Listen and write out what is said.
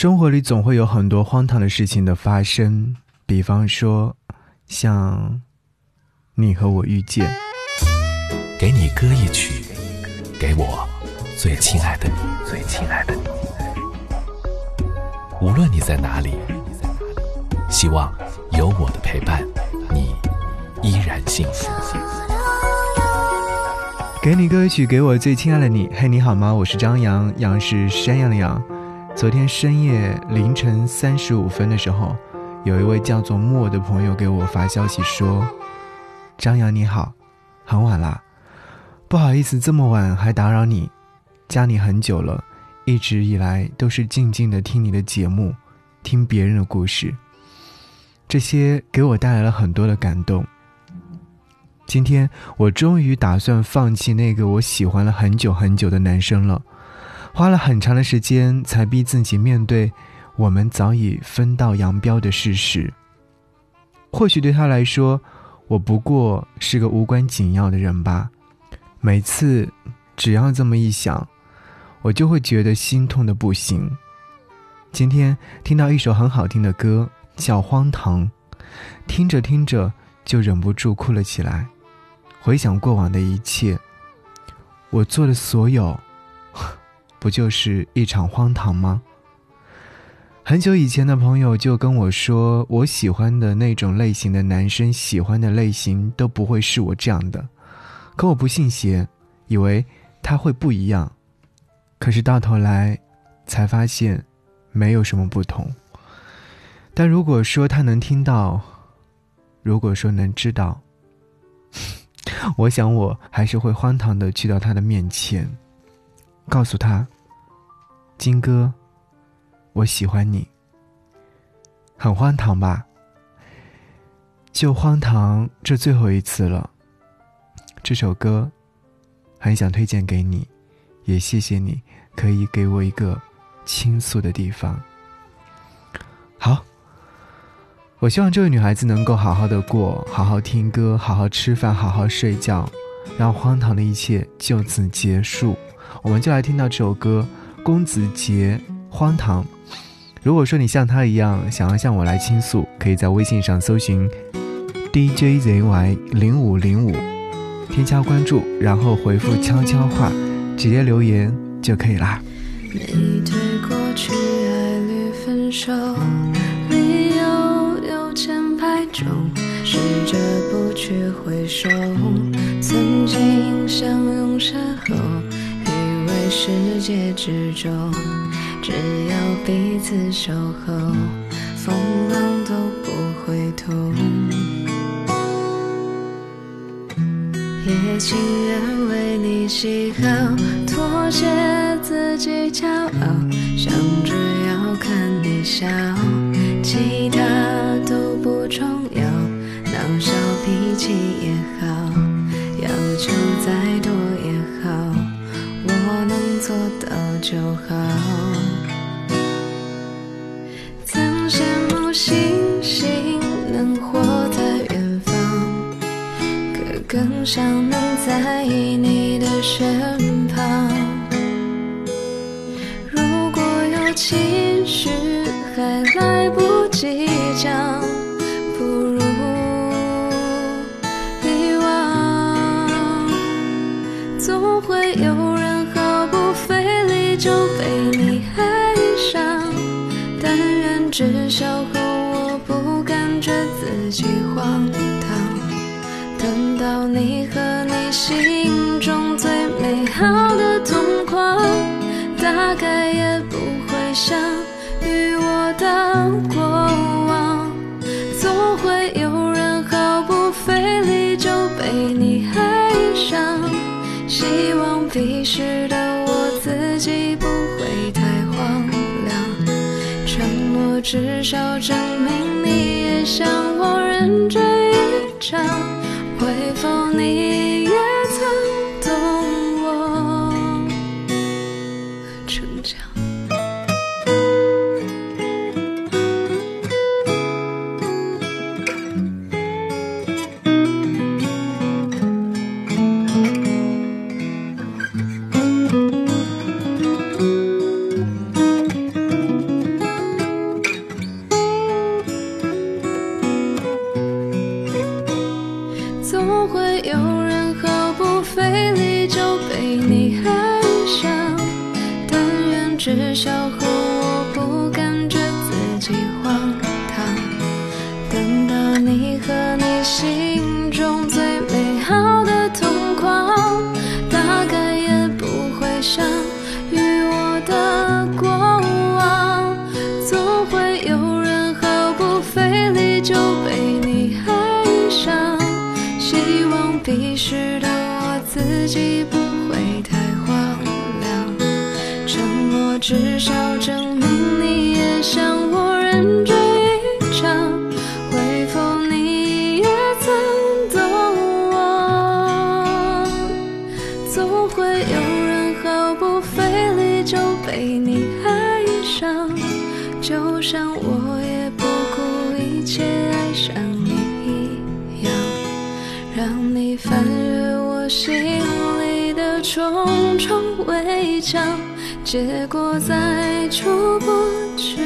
生活里总会有很多荒唐的事情的发生，比方说，像你和我遇见。给你歌一曲，给我最亲爱的你，最亲爱的你。无论你在哪里，希望有我的陪伴，你依然幸福。给你歌曲，给我最亲爱的你。嘿，你好吗？我是张扬，杨是山羊的羊。昨天深夜凌晨三十五分的时候，有一位叫做莫的朋友给我发消息说：“张扬你好，很晚啦，不好意思这么晚还打扰你，加你很久了，一直以来都是静静的听你的节目，听别人的故事，这些给我带来了很多的感动。”今天我终于打算放弃那个我喜欢了很久很久的男生了，花了很长的时间才逼自己面对我们早已分道扬镳的事实。或许对他来说，我不过是个无关紧要的人吧。每次只要这么一想，我就会觉得心痛的不行。今天听到一首很好听的歌，叫《荒唐》，听着听着就忍不住哭了起来。回想过往的一切，我做的所有，不就是一场荒唐吗？很久以前的朋友就跟我说，我喜欢的那种类型的男生，喜欢的类型都不会是我这样的。可我不信邪，以为他会不一样。可是到头来，才发现没有什么不同。但如果说他能听到，如果说能知道。我想，我还是会荒唐的去到他的面前，告诉他：“金哥，我喜欢你。”很荒唐吧？就荒唐这最后一次了。这首歌，很想推荐给你，也谢谢你可以给我一个倾诉的地方。好。我希望这位女孩子能够好好的过，好好听歌，好好吃饭，好好睡觉，让荒唐的一切就此结束。我们就来听到这首歌《公子杰荒唐》。如果说你像他一样想要向我来倾诉，可以在微信上搜寻 DJZY 零五零五，添加关注，然后回复悄悄话，直接留言就可以啦。你对过去爱侣分手。理由有千百种试着不去回首，曾经相拥身后，世界之中只有彼此守候，风浪都不会痛。也情愿为你喜好，妥协自己骄傲，想着要看你笑，其他都不重要，闹小脾气也好，就好。曾羡慕星星能活在远方，可更想能在你的身旁。如果有情绪还来不及讲，被你爱上，但愿至少和我不感觉自己荒唐。等到你和你心中最美好的同框，大概也不会想与我的过往。总会有人毫不费力就被你爱上，希望彼时的我自己不至少证明你也像我认真一场。会否你就被你爱上。但愿至少和我不感觉自己荒唐。等到你和你心中最美好的同框，大概也不会想与我的过往。总会有人毫不费力就被你爱上。希望彼时的自己不会太荒凉。沉默至少证明你也像我认真一场。会否你也曾懂我？总会有人毫不费力就被你爱上，就像我也不顾一切爱上你一样，让你翻越心里的重重围墙，结果再出不去，